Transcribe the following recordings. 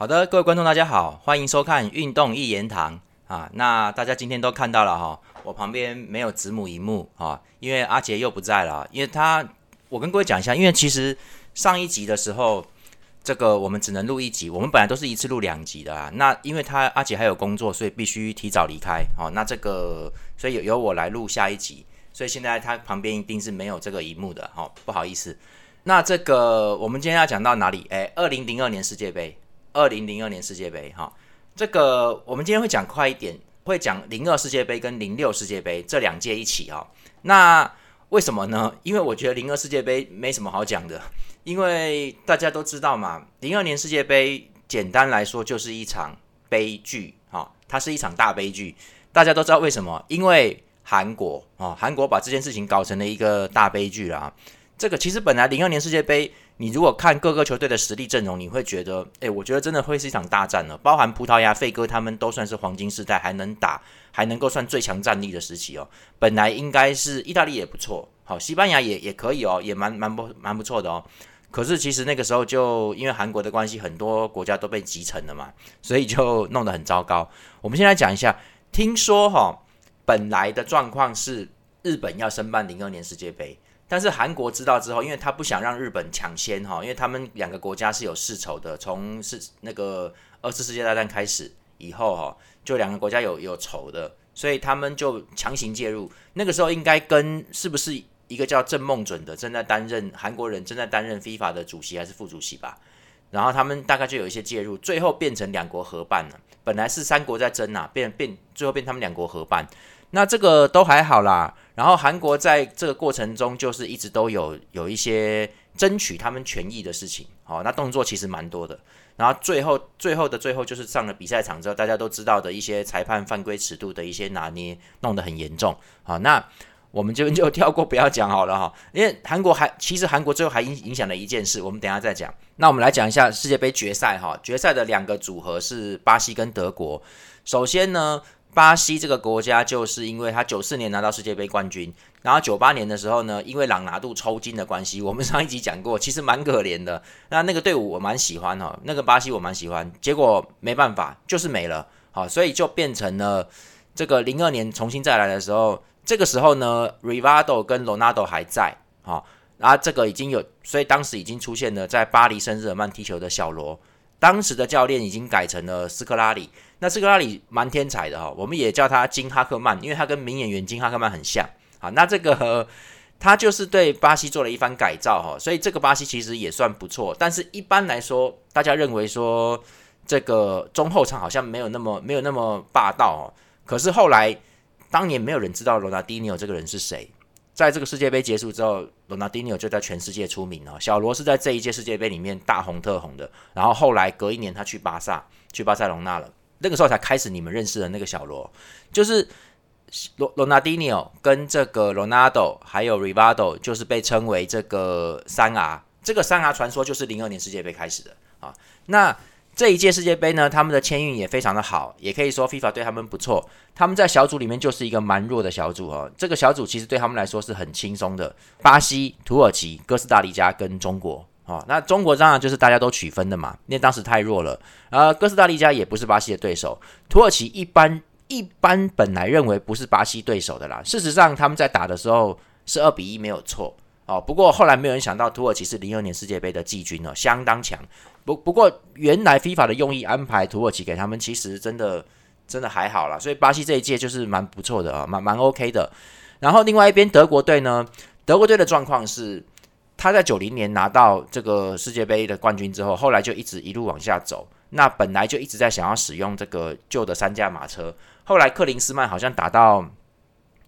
好的，各位观众，大家好，欢迎收看《运动一言堂》啊。那大家今天都看到了哈，我旁边没有子母荧幕啊，因为阿杰又不在了。因为他，我跟各位讲一下，因为其实上一集的时候，这个我们只能录一集，我们本来都是一次录两集的啊。那因为他阿杰还有工作，所以必须提早离开。好，那这个所以由由我来录下一集，所以现在他旁边一定是没有这个荧幕的。好，不好意思。那这个我们今天要讲到哪里？诶，二零零二年世界杯。二零零二年世界杯，哈，这个我们今天会讲快一点，会讲零二世界杯跟零六世界杯这两届一起哈。那为什么呢？因为我觉得零二世界杯没什么好讲的，因为大家都知道嘛，零二年世界杯简单来说就是一场悲剧，哈，它是一场大悲剧。大家都知道为什么？因为韩国啊，韩国把这件事情搞成了一个大悲剧啦。这个其实本来零二年世界杯。你如果看各个球队的实力阵容，你会觉得，哎，我觉得真的会是一场大战了。包含葡萄牙、费哥他们都算是黄金时代，还能打，还能够算最强战力的时期哦。本来应该是意大利也不错，好，西班牙也也可以哦，也蛮蛮不蛮不错的哦。可是其实那个时候就因为韩国的关系，很多国家都被集成了嘛，所以就弄得很糟糕。我们先来讲一下，听说哈，本来的状况是日本要申办零二年世界杯。但是韩国知道之后，因为他不想让日本抢先哈，因为他们两个国家是有世仇的，从是那个二次世界大战开始以后哈，就两个国家有有仇的，所以他们就强行介入。那个时候应该跟是不是一个叫郑梦准的正在担任韩国人正在担任 FIFA 的主席还是副主席吧？然后他们大概就有一些介入，最后变成两国合办了。本来是三国在争啊，变变最后变他们两国合办。那这个都还好啦，然后韩国在这个过程中就是一直都有有一些争取他们权益的事情，好，那动作其实蛮多的。然后最后最后的最后就是上了比赛场之后，大家都知道的一些裁判犯规尺度的一些拿捏，弄得很严重。好，那我们这边 就跳过不要讲好了哈，因为韩国还其实韩国最后还影影响了一件事，我们等下再讲。那我们来讲一下世界杯决赛哈，决赛的两个组合是巴西跟德国。首先呢。巴西这个国家，就是因为他九四年拿到世界杯冠军，然后九八年的时候呢，因为朗拿度抽筋的关系，我们上一集讲过，其实蛮可怜的。那那个队伍我蛮喜欢哈，那个巴西我蛮喜欢，结果没办法，就是没了。好，所以就变成了这个零二年重新再来的时候，这个时候呢，Rivaldo 跟 Ronaldo 还在，好，然后这个已经有，所以当时已经出现了在巴黎圣日耳曼踢球的小罗。当时的教练已经改成了斯科拉里，那斯科拉里蛮天才的哈，我们也叫他金哈克曼，因为他跟名演员金哈克曼很像。好，那这个 他就是对巴西做了一番改造哈，所以这个巴西其实也算不错。但是一般来说，大家认为说这个中后场好像没有那么没有那么霸道哦。可是后来当年没有人知道罗纳迪尼奥这个人是谁。在这个世界杯结束之后，罗纳迪尼奥就在全世界出名了。小罗是在这一届世界杯里面大红特红的。然后后来隔一年，他去巴萨，去巴塞隆纳了。那个时候才开始你们认识的那个小罗，就是罗罗纳迪尼奥跟这个罗纳多还有 Rivaldo，就是被称为这个三 R。这个三 R 传说就是零二年世界杯开始的啊。那这一届世界杯呢，他们的签运也非常的好，也可以说 FIFA 对他们不错。他们在小组里面就是一个蛮弱的小组哦。这个小组其实对他们来说是很轻松的，巴西、土耳其、哥斯达黎加跟中国哦。那中国当然就是大家都取分的嘛，因为当时太弱了。呃，哥斯达黎加也不是巴西的对手，土耳其一般一般本来认为不是巴西对手的啦。事实上他们在打的时候是二比一没有错哦。不过后来没有人想到土耳其是零二年世界杯的季军哦，相当强。不不过，原来 FIFA 的用意安排土耳其给他们，其实真的真的还好啦。所以巴西这一届就是蛮不错的啊，蛮蛮 OK 的。然后另外一边德国队呢，德国队的状况是，他在九零年拿到这个世界杯的冠军之后，后来就一直一路往下走。那本来就一直在想要使用这个旧的三驾马车，后来克林斯曼好像打到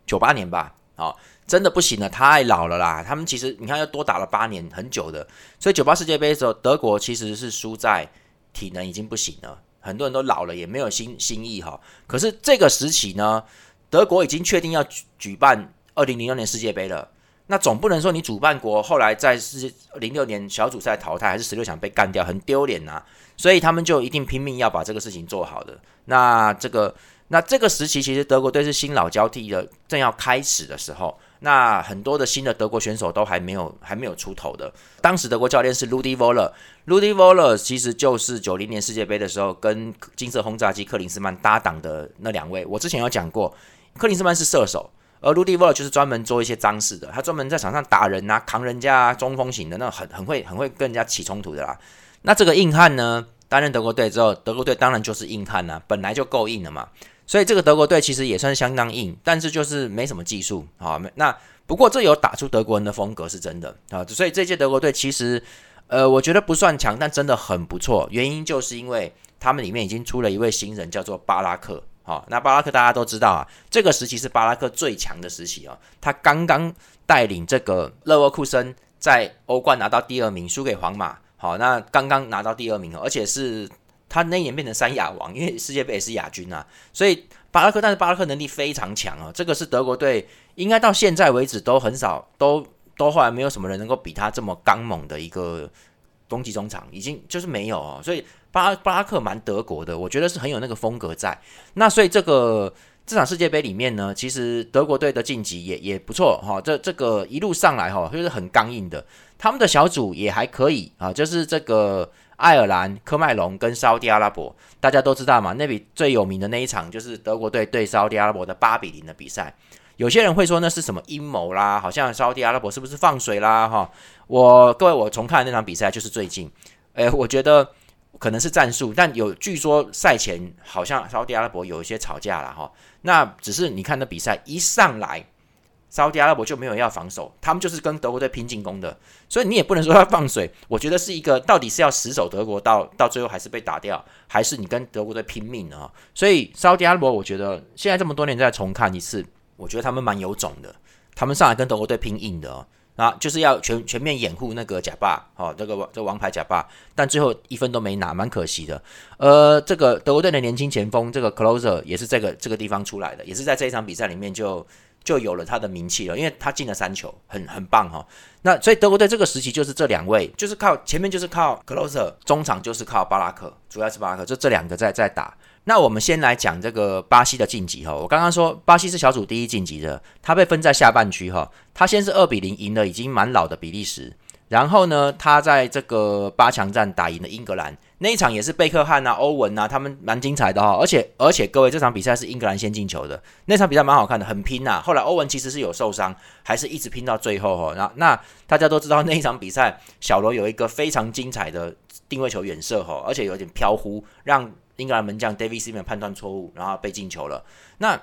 九八年吧，好。真的不行了，太老了啦！他们其实你看，又多打了八年，很久的。所以九八世界杯的时候，德国其实是输在体能已经不行了，很多人都老了，也没有新新意哈。可是这个时期呢，德国已经确定要举举办二零零六年世界杯了。那总不能说你主办国后来在世界零六年小组赛淘汰，还是十六强被干掉，很丢脸呐。所以他们就一定拼命要把这个事情做好的。那这个那这个时期，其实德国队是新老交替的，正要开始的时候。那很多的新的德国选手都还没有还没有出头的。当时德国教练是 Rudy Voller，Rudy Voller 其实就是九零年世界杯的时候跟金色轰炸机克林斯曼搭档的那两位。我之前有讲过，克林斯曼是射手，而 Rudy Voller 就是专门做一些脏事的，他专门在场上打人啊、扛人家啊、中锋型的，那很很会很会跟人家起冲突的啦。那这个硬汉呢，担任德国队之后，德国队当然就是硬汉呐，本来就够硬了嘛。所以这个德国队其实也算相当硬，但是就是没什么技术啊。那不过这有打出德国人的风格是真的啊。所以这届德国队其实，呃，我觉得不算强，但真的很不错。原因就是因为他们里面已经出了一位新人，叫做巴拉克。好，那巴拉克大家都知道啊，这个时期是巴拉克最强的时期啊。他刚刚带领这个勒沃库森在欧冠拿到第二名，输给皇马。好，那刚刚拿到第二名，而且是。他那一年变成三亚王，因为世界杯也是亚军啊，所以巴拉克，但是巴拉克能力非常强啊，这个是德国队应该到现在为止都很少，都都后来没有什么人能够比他这么刚猛的一个攻击中场，已经就是没有哦，所以巴巴拉克蛮德国的，我觉得是很有那个风格在。那所以这个这场世界杯里面呢，其实德国队的晋级也也不错哈，这这个一路上来哈就是很刚硬的，他们的小组也还可以啊，就是这个。爱尔兰、科麦隆跟沙地阿拉伯，大家都知道嘛？那比最有名的那一场就是德国队对沙地阿拉伯的八比零的比赛。有些人会说那是什么阴谋啦？好像沙地阿拉伯是不是放水啦？哈，我各位，我重看那场比赛就是最近，诶，我觉得可能是战术，但有据说赛前好像沙地阿拉伯有一些吵架了哈。那只是你看那比赛一上来。沙特阿拉伯就没有要防守，他们就是跟德国队拼进攻的，所以你也不能说他放水。我觉得是一个到底是要死守德国到到最后还是被打掉，还是你跟德国队拼命呢？所以沙特阿拉伯，我觉得现在这么多年再重看一次，我觉得他们蛮有种的。他们上来跟德国队拼硬的，啊，就是要全全面掩护那个假霸，哦，这个王这王牌假霸，但最后一分都没拿，蛮可惜的。呃，这个德国队的年轻前锋这个 Closer 也是这个这个地方出来的，也是在这一场比赛里面就。就有了他的名气了，因为他进了三球，很很棒哈。那所以德国队这个时期就是这两位，就是靠前面就是靠 Closer，中场就是靠巴拉克，主要是巴拉克，就这两个在在打。那我们先来讲这个巴西的晋级哈。我刚刚说巴西是小组第一晋级的，他被分在下半区哈。他先是二比零赢了已经蛮老的比利时，然后呢，他在这个八强战打赢了英格兰。那一场也是贝克汉啊、欧文啊，他们蛮精彩的哈。而且而且各位，这场比赛是英格兰先进球的，那场比赛蛮好看的，很拼呐。后来欧文其实是有受伤，还是一直拼到最后哈。那那大家都知道那一场比赛，小罗有一个非常精彩的定位球远射哈，而且有点飘忽，让英格兰门将 David Seaman 判断错误，然后被进球了。那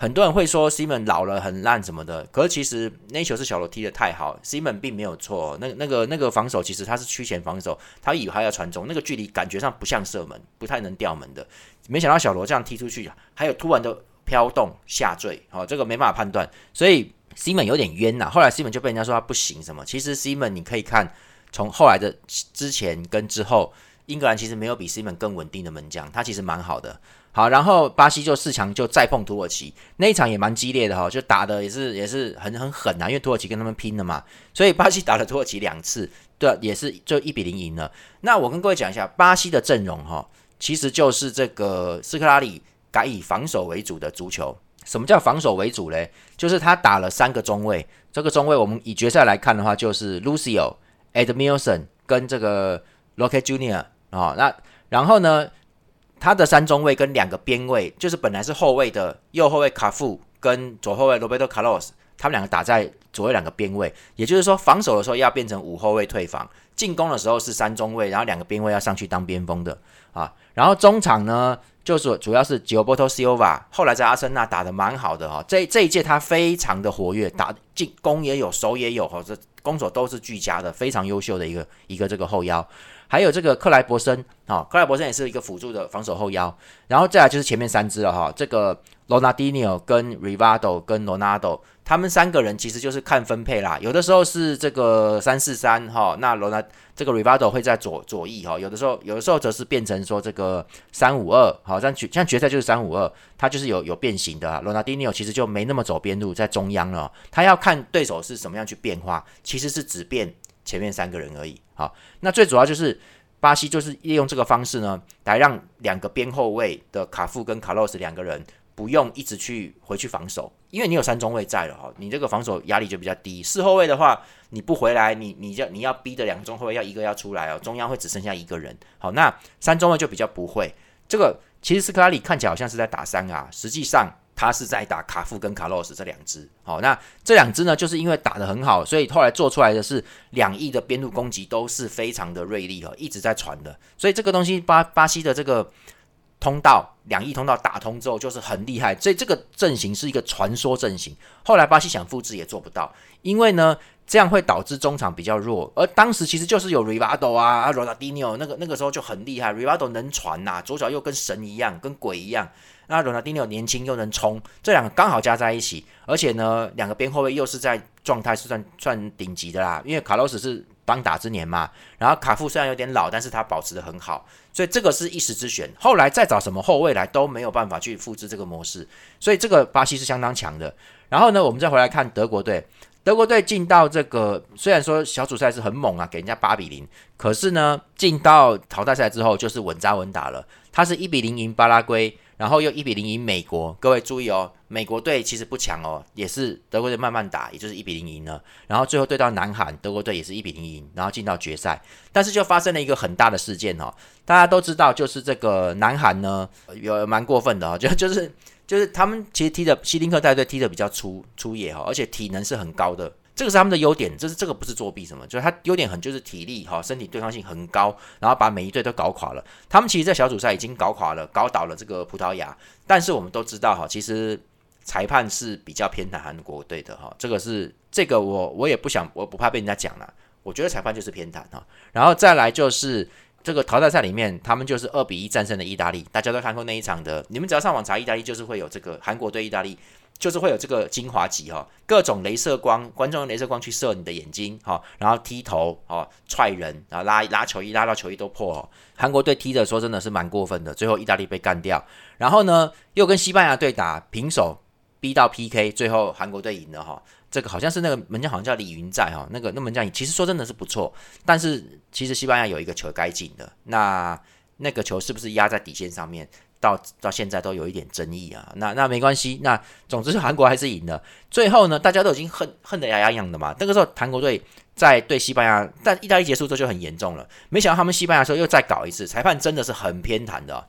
很多人会说 Simon 老了很烂什么的，可是其实那球是小罗踢的太好，Simon 并没有错。那那个那个防守其实他是区前防守，他以为他要传中，那个距离感觉上不像射门，不太能吊门的。没想到小罗这样踢出去，还有突然的飘动下坠，好，这个没办法判断，所以 Simon 有点冤呐。后来 Simon 就被人家说他不行什么，其实 Simon 你可以看从后来的之前跟之后，英格兰其实没有比 Simon 更稳定的门将，他其实蛮好的。好，然后巴西就四强就再碰土耳其，那一场也蛮激烈的哈，就打的也是也是很很狠啊，因为土耳其跟他们拼了嘛，所以巴西打了土耳其两次，对，也是就一比零赢了。那我跟各位讲一下巴西的阵容哈，其实就是这个斯科拉里改以防守为主的足球。什么叫防守为主嘞？就是他打了三个中卫，这个中卫我们以决赛来看的话，就是 Lucio、Edmilson 跟这个 Roque Junior 啊，那然后呢？他的三中卫跟两个边卫，就是本来是后卫的右后卫卡夫跟左后卫罗贝托卡洛斯，他们两个打在左右两个边卫，也就是说防守的时候要变成五后卫退防，进攻的时候是三中卫，然后两个边卫要上去当边锋的啊。然后中场呢，就是主要是吉奥波托西欧瓦，后来在阿森纳打的蛮好的哈，这这一届他非常的活跃，打进攻也有，守也有哈，这攻守都是俱佳的，非常优秀的一个一个这个后腰。还有这个克莱伯森，哈，克莱伯森也是一个辅助的防守后腰，然后再来就是前面三支了哈，这个罗纳迪尼奥跟 Rivaldo 跟罗纳多，他们三个人其实就是看分配啦，有的时候是这个三四三哈，那罗纳这个 Rivaldo 会在左左翼哈，有的时候有的时候则是变成说这个三五二，好像决像决赛就是三五二，他就是有有变形的，罗纳迪尼奥其实就没那么走边路，在中央了，他要看对手是什么样去变化，其实是只变。前面三个人而已，好，那最主要就是巴西就是利用这个方式呢，来让两个边后卫的卡夫跟卡洛斯两个人不用一直去回去防守，因为你有三中卫在了哈，你这个防守压力就比较低。四后卫的话，你不回来，你你要你要逼的两中后卫要一个要出来哦，中央会只剩下一个人。好，那三中卫就比较不会。这个其实斯科拉里看起来好像是在打三啊，实际上他是在打卡夫跟卡洛斯这两支。好，那这两支呢，就是因为打得很好，所以后来做出来的是两翼的边路攻击都是非常的锐利哦，一直在传的。所以这个东西巴巴西的这个。通道两翼通道打通之后就是很厉害，所以这个阵型是一个传说阵型。后来巴西想复制也做不到，因为呢这样会导致中场比较弱。而当时其实就是有 Rivado 啊、罗纳迪尼奥，那个那个时候就很厉害。Rivado 能传呐，左脚又跟神一样，跟鬼一样。那罗纳迪尼奥年轻又能冲，这两个刚好加在一起，而且呢两个边后卫又是在状态是算算顶级的啦，因为卡洛斯是。当打之年嘛，然后卡夫虽然有点老，但是他保持的很好，所以这个是一时之选。后来再找什么后卫来都没有办法去复制这个模式，所以这个巴西是相当强的。然后呢，我们再回来看德国队，德国队进到这个虽然说小组赛是很猛啊，给人家八比零，可是呢，进到淘汰赛之后就是稳扎稳打了，他是一比零赢巴拉圭。然后又一比零赢美国，各位注意哦，美国队其实不强哦，也是德国队慢慢打，也就是一比零赢了。然后最后对到南韩，德国队也是一比零赢，然后进到决赛。但是就发生了一个很大的事件哦，大家都知道，就是这个南韩呢有蛮过分的哦，就就是就是他们其实踢的希林克带队踢的比较粗粗野哈，而且体能是很高的。这个是他们的优点，这是这个不是作弊什么，就是他优点很就是体力哈，身体对抗性很高，然后把每一队都搞垮了。他们其实，在小组赛已经搞垮了，搞倒了这个葡萄牙。但是我们都知道哈，其实裁判是比较偏袒韩国队的哈，这个是这个我我也不想，我不怕被人家讲了。我觉得裁判就是偏袒哈。然后再来就是这个淘汰赛里面，他们就是二比一战胜了意大利。大家都看过那一场的，你们只要上网查意大利，就是会有这个韩国对意大利。就是会有这个精华集哈，各种镭射光，观众用镭射光去射你的眼睛哈，然后踢头哈，踹人啊，拉拉球衣，拉到球衣都破哦。韩国队踢的说真的是蛮过分的，最后意大利被干掉，然后呢又跟西班牙队打平手，逼到 PK，最后韩国队赢了哈。这个好像是那个门将好像叫李云在哈，那个那门将其实说真的是不错，但是其实西班牙有一个球该进的，那那个球是不是压在底线上面？到到现在都有一点争议啊，那那没关系，那总之是韩国还是赢了。最后呢，大家都已经恨恨得牙痒痒的嘛。那个时候韩国队在对西班牙，但意大利结束之后就很严重了。没想到他们西班牙时候又再搞一次，裁判真的是很偏袒的。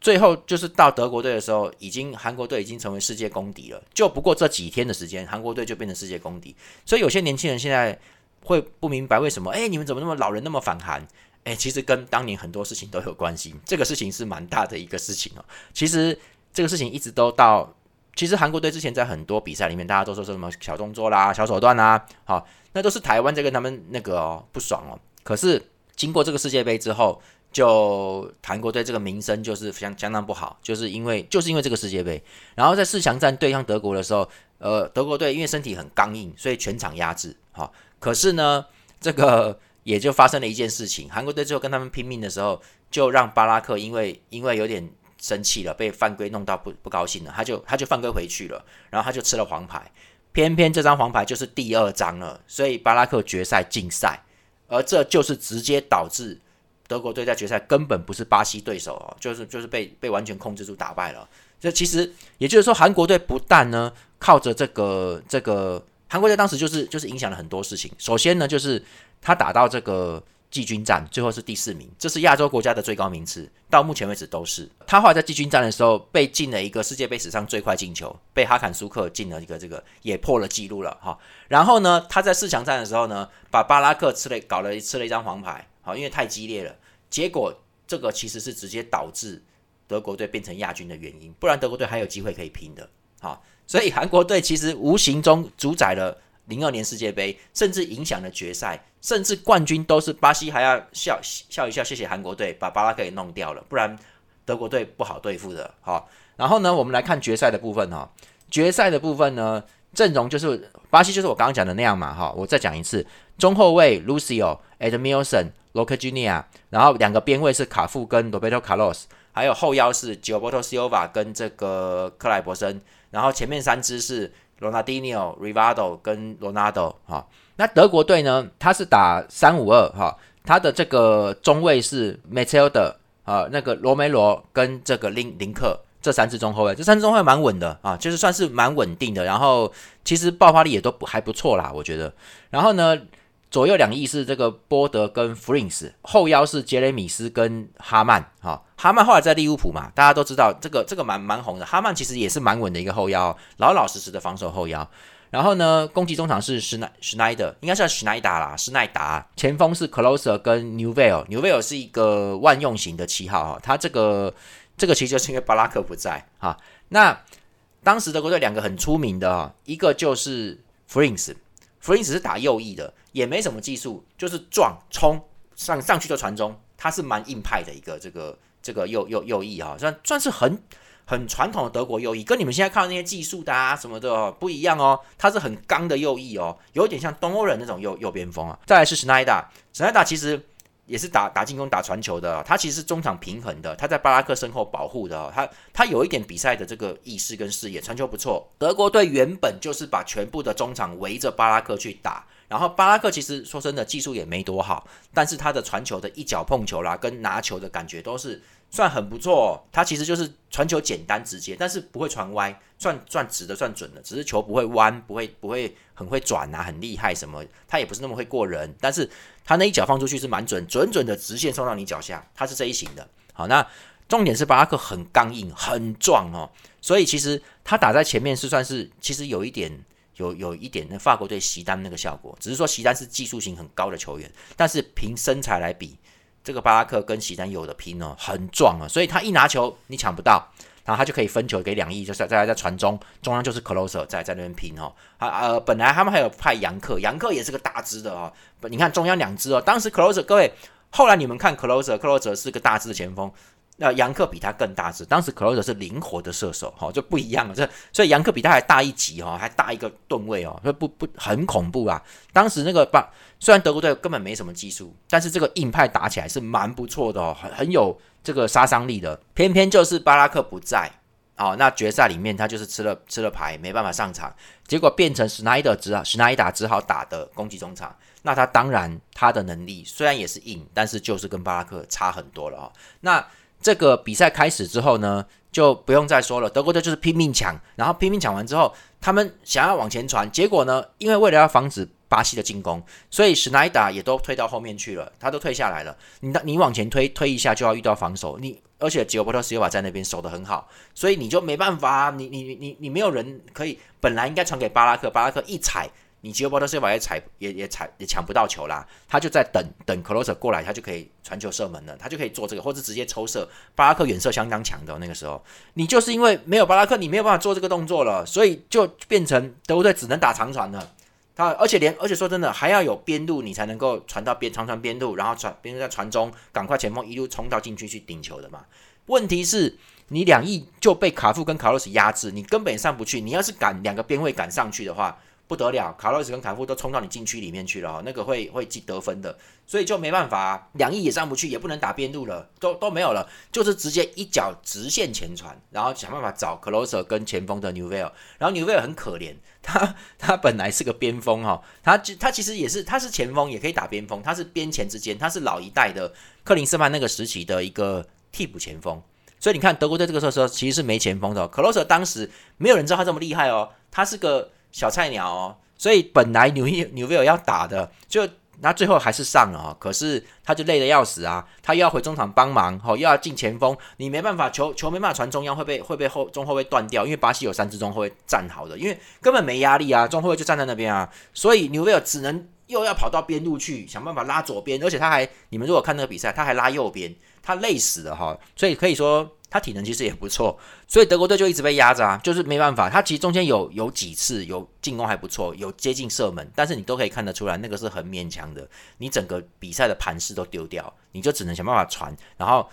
最后就是到德国队的时候，已经韩国队已经成为世界公敌了。就不过这几天的时间，韩国队就变成世界公敌。所以有些年轻人现在会不明白为什么，哎，你们怎么那么老人那么反韩？哎，其实跟当年很多事情都有关系。这个事情是蛮大的一个事情哦。其实这个事情一直都到，其实韩国队之前在很多比赛里面，大家都说什么小动作啦、小手段啦，好，那都是台湾在跟他们那个哦不爽哦。可是经过这个世界杯之后，就韩国队这个名声就是相相当不好，就是因为就是因为这个世界杯。然后在四强战对抗德国的时候，呃，德国队因为身体很刚硬，所以全场压制。好，可是呢，这个。也就发生了一件事情，韩国队最后跟他们拼命的时候，就让巴拉克因为因为有点生气了，被犯规弄到不不高兴了，他就他就犯规回去了，然后他就吃了黄牌，偏偏这张黄牌就是第二张了，所以巴拉克决赛禁赛，而这就是直接导致德国队在决赛根本不是巴西对手哦，就是就是被被完全控制住打败了。这其实也就是说，韩国队不但呢靠着这个这个韩国队当时就是就是影响了很多事情，首先呢就是。他打到这个季军战，最后是第四名，这是亚洲国家的最高名次，到目前为止都是。他后来在季军战的时候被进了一个世界杯史上最快进球，被哈坎苏克进了一个这个也破了记录了哈。然后呢，他在四强战的时候呢，把巴拉克吃了搞了吃了一张黄牌，好，因为太激烈了。结果这个其实是直接导致德国队变成亚军的原因，不然德国队还有机会可以拼的。好，所以韩国队其实无形中主宰了。零二年世界杯，甚至影响了决赛，甚至冠军都是巴西，还要笑笑一笑，谢谢韩国队把巴拉克给弄掉了，不然德国队不好对付的。好，然后呢，我们来看决赛的部分哈。决赛的部分呢，阵容就是巴西就是我刚刚讲的那样嘛哈。我再讲一次，中后卫 Lucio Edmilson、l o c a Junior，然后两个边卫是卡夫跟 Roberto Carlos，还有后腰是 Gilberto Silva 跟这个克莱伯森，然后前面三支是。罗纳迪尼奥、Rivado 跟罗纳多哈，那德国队呢？他是打三五二哈，他的这个中卫是 Matilda 啊，那个罗梅罗跟这个林林克，这三支中后卫，这三支中后卫蛮稳的啊，就是算是蛮稳定的。然后其实爆发力也都不还不错啦，我觉得。然后呢，左右两翼是这个波德跟弗林斯，后腰是杰雷米斯跟哈曼。哈，哈曼后来在利物浦嘛，大家都知道这个这个蛮蛮红的。哈曼其实也是蛮稳的一个后腰，老老实实的防守后腰。然后呢，攻击中场是施奈施奈德，应该是施奈达啦，施奈达。前锋是 Closer 跟 New Vale，New Vale 是一个万用型的七号哈，他这个。这个其实就是因为巴拉克不在啊。那当时德国队两个很出名的啊，一个就是弗林斯，弗林斯是打右翼的，也没什么技术，就是撞冲上上去就传中，他是蛮硬派的一个这个这个右右右翼啊，算算是很很传统的德国右翼，跟你们现在看到那些技术的啊什么的不一样哦，他是很刚的右翼哦，有点像东欧人那种右右边锋啊。再来是史奈达，史奈达其实。也是打打进攻、打传球的，他其实是中场平衡的，他在巴拉克身后保护的，他他有一点比赛的这个意识跟视野，传球不错。德国队原本就是把全部的中场围着巴拉克去打，然后巴拉克其实说真的技术也没多好，但是他的传球的一脚碰球啦，跟拿球的感觉都是。算很不错，他其实就是传球简单直接，但是不会传歪，算算直的算准的，只是球不会弯，不会不会很会转啊，很厉害什么，他也不是那么会过人，但是他那一脚放出去是蛮准，准准的直线送到你脚下，他是这一型的。好，那重点是巴拉克很刚硬，很壮哦，所以其实他打在前面是算是其实有一点有有一点那法国队席丹那个效果，只是说席丹是技术型很高的球员，但是凭身材来比。这个巴拉克跟席丹有的拼哦，很壮啊，所以他一拿球你抢不到，然后他就可以分球给两翼，就是在在传中，中央就是 closer 在在那边拼哦。啊呃，本来他们还有派杨克，杨克也是个大只的哦。你看中央两只哦，当时 closer 各位，后来你们看 closer，closer 是个大只的前锋。那杨克比他更大只，当时 Closer 是灵活的射手，哈，就不一样了。这所以杨克比他还大一级，哈，还大一个吨位哦，所以不不很恐怖啊。当时那个巴，虽然德国队根本没什么技术，但是这个硬派打起来是蛮不错的哦，很很有这个杀伤力的。偏偏就是巴拉克不在，哦，那决赛里面他就是吃了吃了牌，没办法上场，结果变成史奈德只好史奈达只好打的攻击中场。那他当然他的能力虽然也是硬，但是就是跟巴拉克差很多了哦。那这个比赛开始之后呢，就不用再说了。德国队就是拼命抢，然后拼命抢完之后，他们想要往前传，结果呢，因为为了要防止巴西的进攻，所以史奈达也都退到后面去了，他都退下来了。你你往前推推一下，就要遇到防守。你而且吉欧波特斯尤瓦在那边守得很好，所以你就没办法，你你你你没有人可以，本来应该传给巴拉克，巴拉克一踩。你吉欧波特斯瓦也踩也也踩也抢不到球啦，他就在等等 closer 过来，他就可以传球射门了，他就可以做这个，或者直接抽射。巴拉克远射相当强的那个时候，你就是因为没有巴拉克，你没有办法做这个动作了，所以就变成德国队只能打长传了。他而且连而且说真的，还要有边路，你才能够传到边长传边路，然后传边路在传中，赶快前锋一路冲到禁区去顶球的嘛。问题是，你两翼就被卡夫跟卡洛斯压制，你根本上不去。你要是赶两个边位赶上去的话。不得了，卡洛斯跟卡夫都冲到你禁区里面去了哦，那个会会记得分的，所以就没办法，两翼也上不去，也不能打边路了，都都没有了，就是直接一脚直线前传，然后想办法找 closer 跟前锋的 New Vale，然后 New Vale 很可怜，他他本来是个边锋哈，他他其实也是他是前锋，也可以打边锋，他是边前之间，他是老一代的克林斯曼那个时期的一个替补前锋，所以你看德国队这个时候其实是没前锋的，closer 当时没有人知道他这么厉害哦，他是个。小菜鸟哦，所以本来纽约纽维尔要打的，就那最后还是上了哦。可是他就累得要死啊，他又要回中场帮忙，哦，又要进前锋，你没办法，球球没办法传中央，会被会被后中后卫断掉，因为巴西有三支中后卫站好的，因为根本没压力啊，中后卫就站在那边啊，所以纽维尔只能又要跑到边路去想办法拉左边，而且他还，你们如果看那个比赛，他还拉右边，他累死了哈，所以可以说。他体能其实也不错，所以德国队就一直被压着啊，就是没办法。他其实中间有有几次有进攻还不错，有接近射门，但是你都可以看得出来，那个是很勉强的。你整个比赛的盘势都丢掉，你就只能想办法传。然后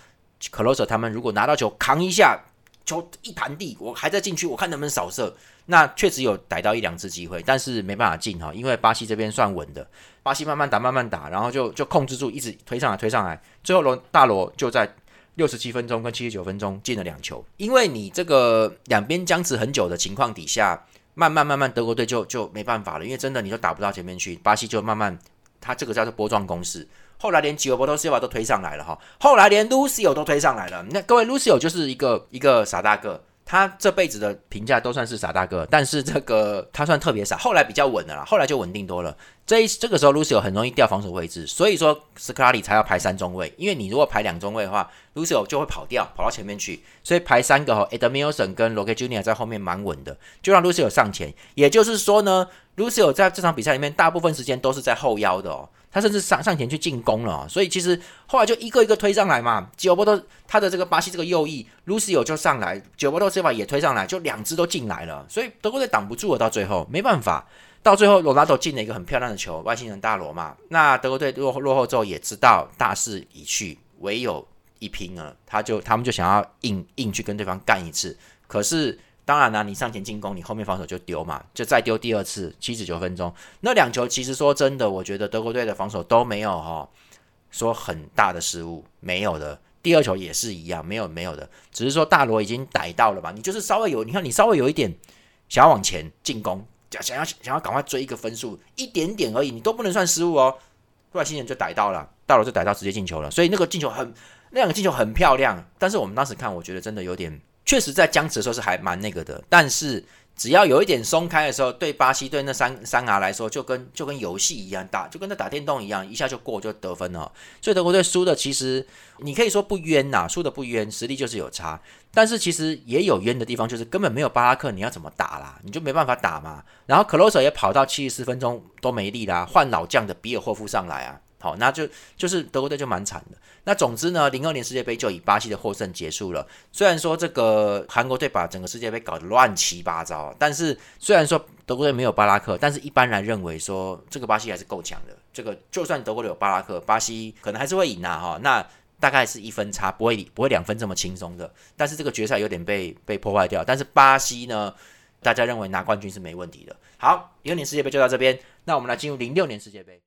克罗泽他们如果拿到球扛一下，球一弹地，我还在禁区，我看能不能扫射。那确实有逮到一两次机会，但是没办法进哈，因为巴西这边算稳的，巴西慢慢打慢慢打，然后就就控制住，一直推上来推上来，最后罗大罗就在。六十七分钟跟七十九分钟进了两球，因为你这个两边僵持很久的情况底下，慢慢慢慢德国队就就没办法了，因为真的你就打不到前面去，巴西就慢慢他这个叫做波状攻势。后来连吉尔伯托西瓦都推上来了哈，后来连 Lucio 都推上来了。那各位 Lucio 就是一个一个傻大个。他这辈子的评价都算是傻大哥，但是这个他算特别傻，后来比较稳的啦，后来就稳定多了。这一这个时候，Lucio 很容易掉防守位置，所以说斯科拉里才要排三中位，因为你如果排两中位的话，Lucio 就会跑掉，跑到前面去，所以排三个哈，Edmilson 跟 Roque Junior 在后面蛮稳的，就让 Lucio 上前。也就是说呢，Lucio 在这场比赛里面大部分时间都是在后腰的哦。他甚至上上前去进攻了，所以其实后来就一个一个推上来嘛。九波都他的这个巴西这个右翼卢西欧就上来，九波多这把也推上来，就两支都进来了。所以德国队挡不住了，到最后没办法，到最后罗纳多进了一个很漂亮的球，外星人大罗嘛。那德国队落后落后之后也知道大势已去，唯有一拼了。他就他们就想要硬硬去跟对方干一次，可是。当然了，你上前进攻，你后面防守就丢嘛，就再丢第二次，七十九分钟，那两球其实说真的，我觉得德国队的防守都没有哈，说很大的失误，没有的。第二球也是一样，没有没有的，只是说大罗已经逮到了嘛，你就是稍微有，你看你稍微有一点想要往前进攻，想要想要赶快追一个分数，一点点而已，你都不能算失误哦。后来新人就逮到了，大罗就逮到直接进球了，所以那个进球很，那两个进球很漂亮，但是我们当时看，我觉得真的有点。确实，在僵持的时候是还蛮那个的，但是只要有一点松开的时候，对巴西队那三三牙来说，就跟就跟游戏一样打，就跟那打电动一样，一下就过就得分了。所以德国队输的其实你可以说不冤呐，输的不冤，实力就是有差。但是其实也有冤的地方，就是根本没有巴拉克，你要怎么打啦？你就没办法打嘛。然后克罗索也跑到七十四分钟都没力啦，换老将的比尔霍夫上来啊。好，那就就是德国队就蛮惨的。那总之呢，零二年世界杯就以巴西的获胜结束了。虽然说这个韩国队把整个世界杯搞得乱七八糟，但是虽然说德国队没有巴拉克，但是一般来认为说这个巴西还是够强的。这个就算德国队有巴拉克，巴西可能还是会赢啊！哈，那大概是一分差，不会不会两分这么轻松的。但是这个决赛有点被被破坏掉。但是巴西呢，大家认为拿冠军是没问题的。好，零二年世界杯就到这边，那我们来进入零六年世界杯。